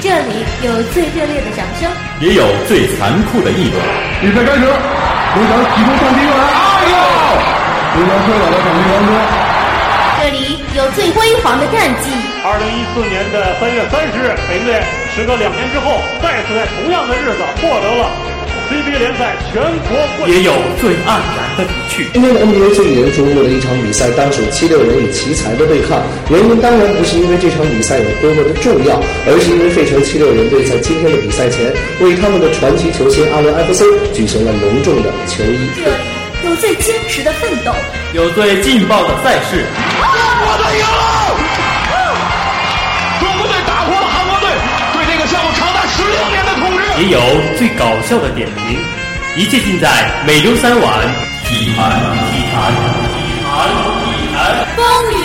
这里有最热烈的掌声，也有最残酷的议论。比赛开始，刘翔启动上机用来，哎呦！非常帅的场地当中，这里有最辉煌的战绩。二零一四年的三月三十日，北队时隔两年之后，再次在同样的日子获得了。CBA 联赛全国冠军，也有最黯然的离去。今天的 NBA 最引人瞩目的一场比赛，当属七六人与奇才的对抗。原因当然不是因为这场比赛有多么的重要，而是因为费城七六人队在今天的比赛前，为他们的传奇球星阿伦艾弗森举行了隆重的球衣。这里有最坚持的奋斗，有最劲爆的赛事。也有最搞笑的点评，一切尽在每周三晚《体坛体坛体坛体坛风云》。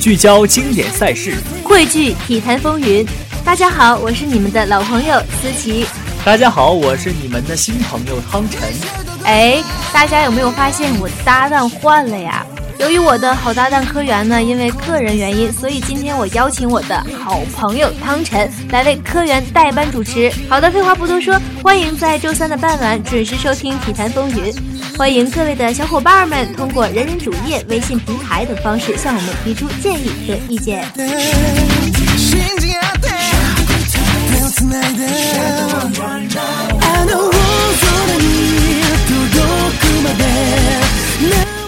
聚焦经典赛事，汇聚体坛风云。大家好，我是你们的老朋友思琪。大家好，我是你们的新朋友汤臣。哎，大家有没有发现我的搭档换了呀？由于我的好搭档科员呢，因为个人原因，所以今天我邀请我的好朋友汤臣来为科员代班主持。好的，废话不多说，欢迎在周三的傍晚准时收听《体坛风云》。欢迎各位的小伙伴们通过人人主页、微信平台等方式向我们提出建议和意见。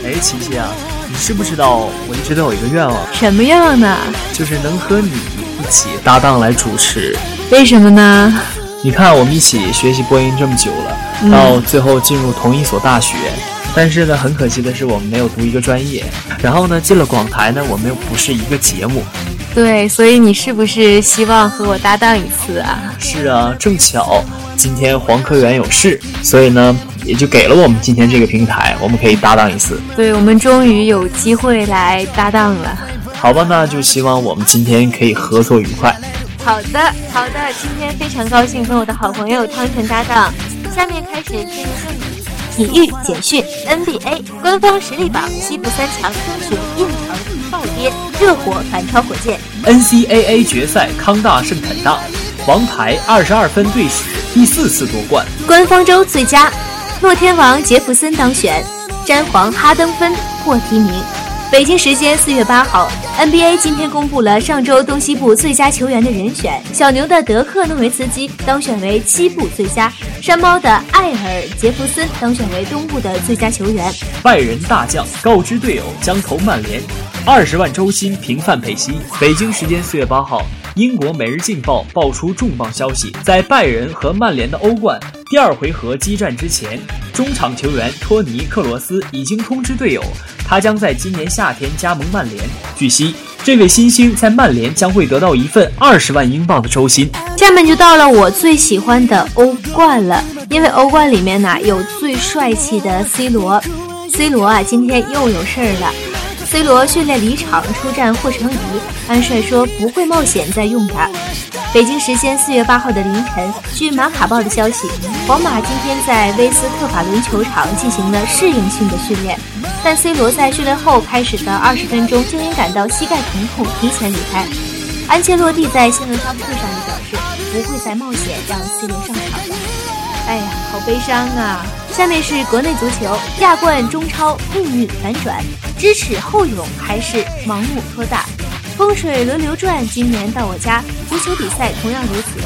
哎，琪琪啊，你知不知道我一直都有一个愿望？什么愿望呢？就是能和你一起搭档来主持。为什么呢？你看，我们一起学习播音这么久了，到最后进入同一所大学，但是呢，很可惜的是我们没有读一个专业。然后呢，进了广台呢，我们又不是一个节目。对，所以你是不是希望和我搭档一次啊？是啊，正巧今天黄科员有事，所以呢，也就给了我们今天这个平台，我们可以搭档一次。对，我们终于有机会来搭档了。好吧，那就希望我们今天可以合作愉快。好的，好的，今天非常高兴跟我的好朋友汤臣搭档。下面开始进入正题。体育简讯：NBA 官方实力榜，西部三强争雄，印城暴跌，热火反超火箭。NCAA 决赛，康大胜坦大，王牌二十二分队史第四次夺冠。官方周最佳，洛天王杰弗森当选，詹皇哈登分获提名。北京时间四月八号，NBA 今天公布了上周东西部最佳球员的人选。小牛的德克诺维茨基当选为西部最佳，山猫的艾尔杰弗森当选为东部的最佳球员。拜仁大将告知队友将投曼联，二十万周薪平范佩西。北京时间四月八号，英国《每日镜报》爆出重磅消息，在拜仁和曼联的欧冠第二回合激战之前，中场球员托尼克罗斯已经通知队友。他将在今年夏天加盟曼联。据悉，这位新星在曼联将会得到一份二十万英镑的周薪。下面就到了我最喜欢的欧冠了，因为欧冠里面呢有最帅气的 C 罗。C 罗啊，今天又有事儿了。C 罗训练离场出战霍成仪，安帅说不会冒险再用他。北京时间四月八号的凌晨，据马卡报的消息，皇马今天在威斯特法伦球场进行了适应性的训练，但 C 罗在训练后开始的二十分钟就因感到膝盖疼痛提前离开。安切洛蒂在新闻发布会上也表示，不会再冒险让 C 罗上场了。哎呀，好悲伤啊！下面是国内足球，亚冠中超命运反转，知耻后勇还是盲目拖大？风水轮流转，今年到我家。足球比赛同样如此，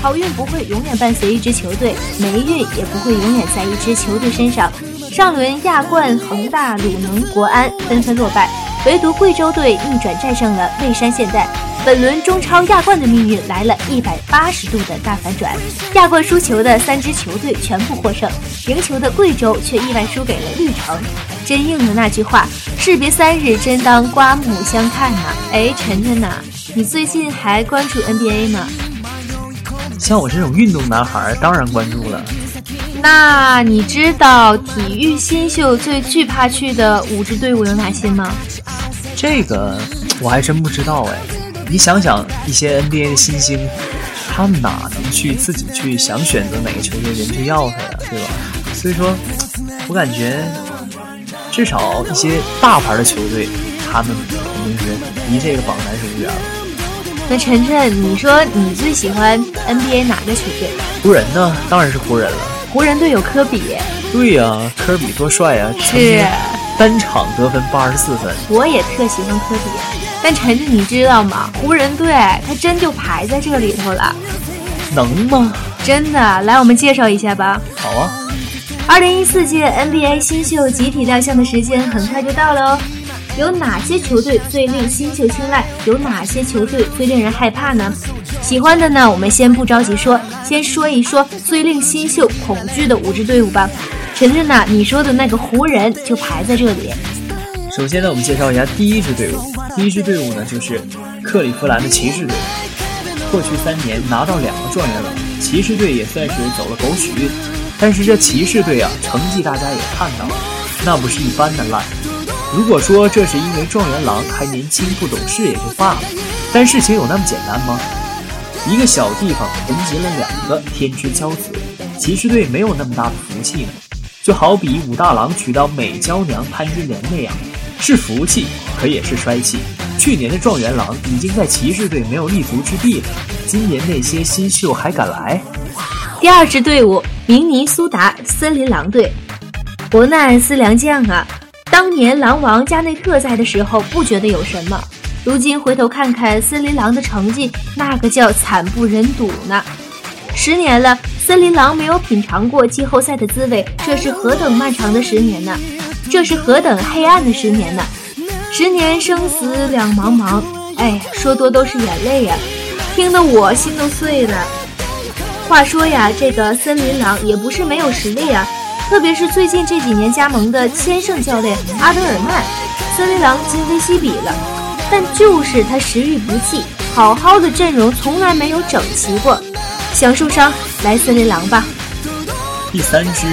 好运不会永远伴随一支球队，霉运也不会永远在一支球队身上。上轮亚冠，恒大、鲁能、国安纷纷落败，唯独贵州队逆转战胜了蔚山现代。本轮中超亚冠的命运来了一百八十度的大反转，亚冠输球的三支球队全部获胜，赢球的贵州却意外输给了绿城。真应了那句话：士别三日，真当刮目相看呐！哎，晨晨呐，你最近还关注 NBA 吗？像我这种运动男孩，当然关注了。那你知道体育新秀最惧怕去的五支队伍有哪些吗？这个我还真不知道哎。你想想一些 NBA 的新星，他们哪能去自己去想选择哪个球队人去要他呀，对吧？所以说，我感觉至少一些大牌的球队，他们肯定是离这个榜单是不远了。那晨晨，你说你最喜欢 NBA 哪个球队？湖人呢？当然是湖人了。湖人队有科比。对呀，科比多帅啊！是。单场得分八十四分。我也特喜欢科比，但晨晨你知道吗？湖人队他真就排在这里头了。能吗？真的，来我们介绍一下吧。好啊。二零一四届 NBA 新秀集体亮相的时间很快就到了哦。有哪些球队最令新秀青睐？有哪些球队最令人害怕呢？喜欢的呢，我们先不着急说，先说一说最令新秀恐惧的五支队伍吧。晨晨呐，你说的那个湖人就排在这里。首先呢，我们介绍一下第一支队伍。第一支队伍呢，就是克利夫兰的骑士队。过去三年拿到两个状元郎，骑士队也算是走了狗屎运。但是这骑士队啊，成绩大家也看到了，那不是一般的烂。如果说这是因为状元郎还年轻不懂事也就罢了，但事情有那么简单吗？一个小地方囤积了两个天之骄子，骑士队没有那么大的福气。就好比武大郎娶到美娇娘潘金莲那样，是福气，可也是衰气。去年的状元郎已经在骑士队没有立足之地了，今年那些新秀还敢来？第二支队伍，明尼苏达森林狼队，伯难斯良将啊！当年狼王加内特在的时候，不觉得有什么。如今回头看看森林狼的成绩，那个叫惨不忍睹呢。十年了，森林狼没有品尝过季后赛的滋味，这是何等漫长的十年呢？这是何等黑暗的十年呢？十年生死两茫茫，哎，说多都是眼泪呀，听得我心都碎了。话说呀，这个森林狼也不是没有实力啊。特别是最近这几年加盟的千胜教练阿德尔曼，森林狼今非昔比了。但就是他时运不济，好好的阵容从来没有整齐过。想受伤来森林狼吧。第三支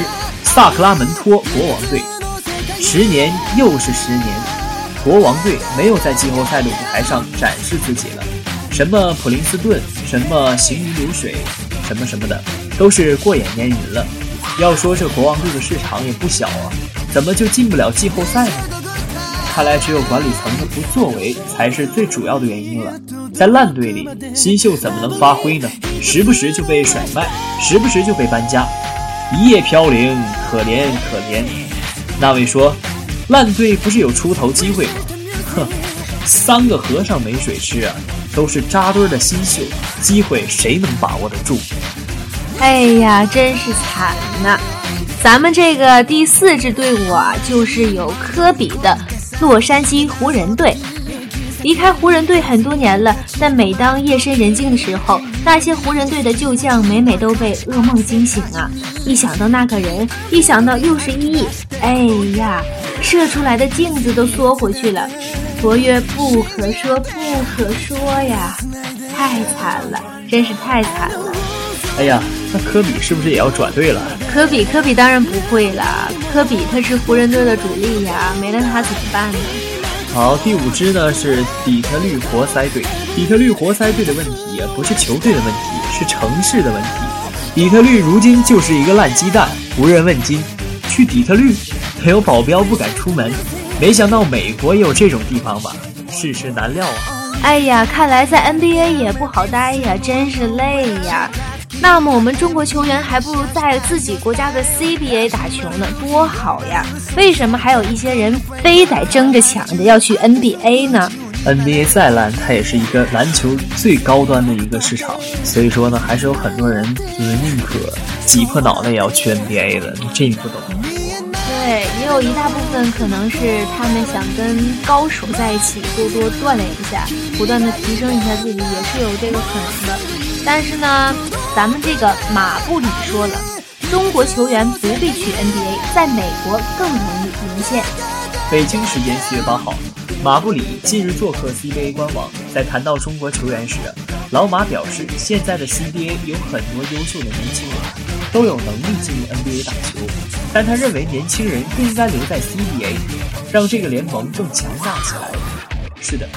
萨克拉门托国王队，十年又是十年，国王队没有在季后赛的舞台上展示自己了。什么普林斯顿，什么行云流水，什么什么的，都是过眼烟云了。要说这国王队的市场也不小啊，怎么就进不了季后赛呢？看来只有管理层的不作为才是最主要的原因了。在烂队里，新秀怎么能发挥呢？时不时就被甩卖，时不时就被搬家，一夜飘零，可怜可怜。那位说，烂队不是有出头机会吗？哼，三个和尚没水吃啊，都是扎堆的新秀，机会谁能把握得住？哎呀，真是惨呐！咱们这个第四支队伍啊，就是有科比的洛杉矶湖人队。离开湖人队很多年了，但每当夜深人静的时候，那些湖人队的旧将每每都被噩梦惊醒啊！一想到那个人，一想到又是一亿，哎呀，射出来的镜子都缩回去了。佛曰不可说，不可说呀！太惨了，真是太惨了。哎呀，那科比是不是也要转队了？科比，科比当然不会了。科比他是湖人队的主力呀，没了他怎么办呢？好，第五支呢是底特律活塞队。底特律活塞队的问题不是球队的问题，是城市的问题。底特律如今就是一个烂鸡蛋，无人问津。去底特律，没有保镖不敢出门。没想到美国也有这种地方吧？世事难料啊！哎呀，看来在 NBA 也不好待呀，真是累呀。那么我们中国球员还不如在自己国家的 CBA 打球呢，多好呀！为什么还有一些人非得争着抢着要去 NBA 呢？NBA 再烂，它也是一个篮球最高端的一个市场，所以说呢，还是有很多人就是宁可挤破脑袋也要去 NBA 的，这你不懂。对，也有一大部分可能是他们想跟高手在一起，多多锻炼一下，不断的提升一下自己，也是有这个可能的。但是呢。咱们这个马布里说了，中国球员不必去 NBA，在美国更容易赢线。北京时间四月八号，马布里近日做客 CBA 官网，在谈到中国球员时，老马表示，现在的 CBA 有很多优秀的年轻人，都有能力进入 NBA 打球，但他认为年轻人更应该留在 CBA，让这个联盟更强大起来。是的。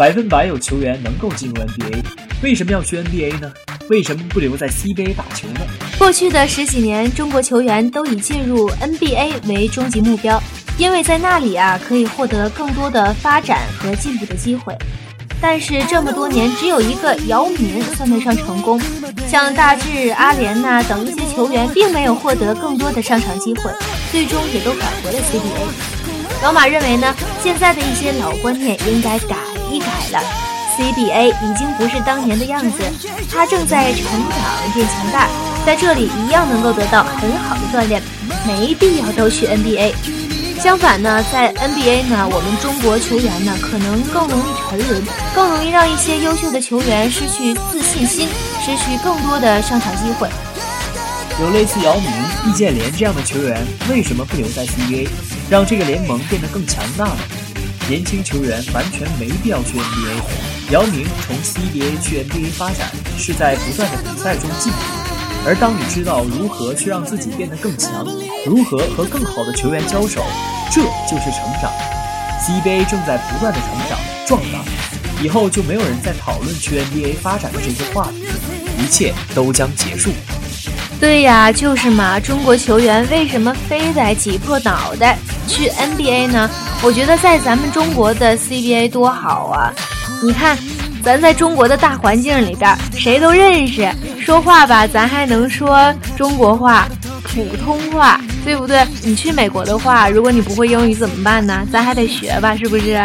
百分百有球员能够进入 NBA，为什么要去 NBA 呢？为什么不留在 CBA 打球呢？过去的十几年，中国球员都以进入 NBA 为终极目标，因为在那里啊可以获得更多的发展和进步的机会。但是这么多年，只有一个姚明算得上成功，像大智、阿联呐等一些球员，并没有获得更多的上场机会，最终也都返回了 CBA。老马认为呢，现在的一些老观念应该改一改了，CBA 已经不是当年的样子，它正在成长变强大，在这里一样能够得到很好的锻炼，没必要都去 NBA。相反呢，在 NBA 呢，我们中国球员呢，可能更容易沉沦，更容易让一些优秀的球员失去自信心，失去更多的上场机会。有类似姚明、易建联这样的球员，为什么不留在 CBA，让这个联盟变得更强大呢？年轻球员完全没必要去 NBA。姚明从 CBA 去 NBA 发展，是在不断的比赛中进步。而当你知道如何去让自己变得更强，如何和更好的球员交手，这就是成长。CBA 正在不断的成长壮大，以后就没有人再讨论去 NBA 发展的这些话题，一切都将结束。对呀，就是嘛。中国球员为什么非得挤破脑袋去 NBA 呢？我觉得在咱们中国的 CBA 多好啊！你看。咱在中国的大环境里边，谁都认识，说话吧，咱还能说中国话、普通话，对不对？你去美国的话，如果你不会英语怎么办呢？咱还得学吧，是不是？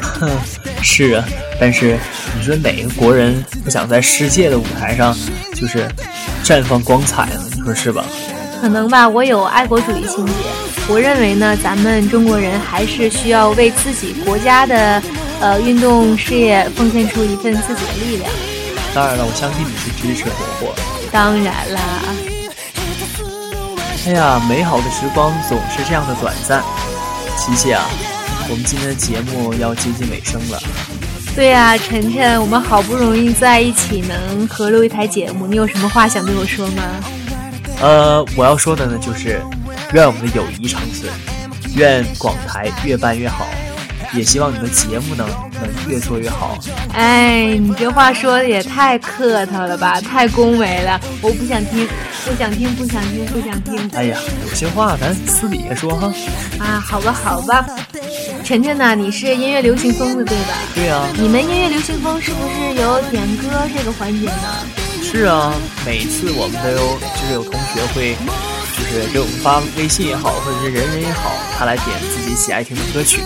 哼，是啊，但是你说哪个国人不想在世界的舞台上就是绽放光彩呢？你说是吧？可能吧，我有爱国主义情节。我认为呢，咱们中国人还是需要为自己国家的。呃，运动事业奉献出一份自己的力量。当然了，我相信你是支持火火。当然啦。哎呀，美好的时光总是这样的短暂。琪琪啊，我们今天的节目要接近尾声了。对呀，晨晨，我们好不容易在一起能合录一台节目，你有什么话想对我说吗？呃，我要说的呢，就是愿我们的友谊长存，愿广台越办越好。也希望你的节目呢能越做越好。哎，你这话说的也太客套了吧，太恭维了，我不想听，不想听，不想听，不想听。哎呀，有些话咱私底下说哈。啊，好吧，好吧。晨晨呢？你是音乐流行风的对吧？对啊。你们音乐流行风是不是有点歌这个环节呢？是啊，每次我们都有，就是有同学会，就是给我们发微信也好，或者是人人也好，他来点自己喜爱听的歌曲。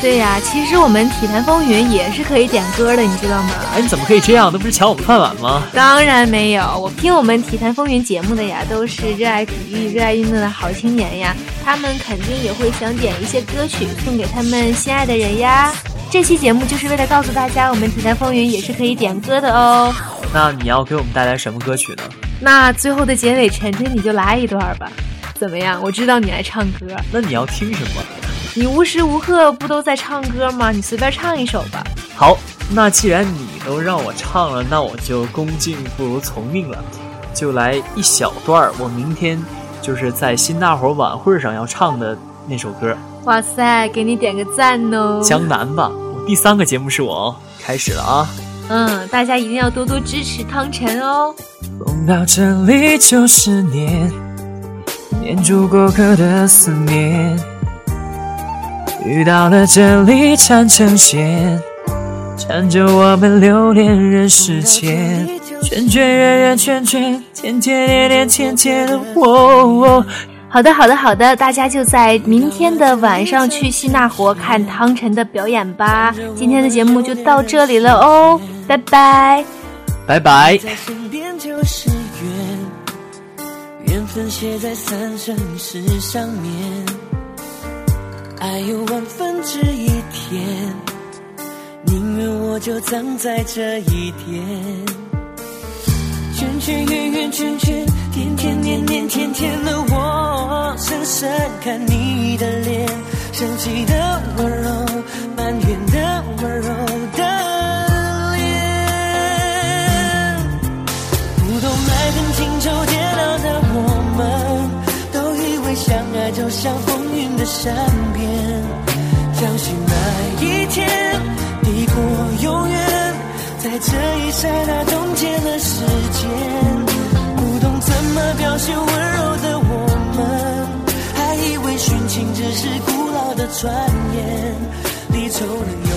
对呀，其实我们体坛风云也是可以点歌的，你知道吗？哎，你怎么可以这样？那不是抢我们饭碗吗？当然没有，我听我们体坛风云节目的呀，都是热爱体育、热爱运动的好青年呀，他们肯定也会想点一些歌曲送给他们心爱的人呀。这期节目就是为了告诉大家，我们体坛风云也是可以点歌的哦。那你要给我们带来什么歌曲呢？那最后的结尾，晨晨你就来一段吧，怎么样？我知道你爱唱歌，那你要听什么？你无时无刻不都在唱歌吗？你随便唱一首吧。好，那既然你都让我唱了，那我就恭敬不如从命了，就来一小段儿。我明天就是在新大伙晚会上要唱的那首歌。哇塞，给你点个赞哦！江南吧，我第三个节目是我哦，开始了啊。嗯，大家一定要多多支持汤臣哦。风到这里就是念，念住过客的思念。遇到了这里缠成线，缠着我们流连人世间，圈圈圆圆圈圈，天天恋恋天天的我。好的，好的，好的，大家就在明天的晚上去西纳河看汤臣的表演吧。今天的节目就到这里了哦，拜拜，拜拜。缘分写在三生石上面。爱有万分之一甜，宁愿我就葬在这一天。圈圈圆圆圈圈，天天年年天天的我，深深看你的脸，生气的温柔，埋怨的温柔的脸。不懂爱恨情愁煎熬的我们，都以为相爱就像风云的善变。相信那一天，抵过永远，在这一刹那冻结了时间。不懂怎么表现温柔的我们，还以为殉情只是古老的传言。离愁能。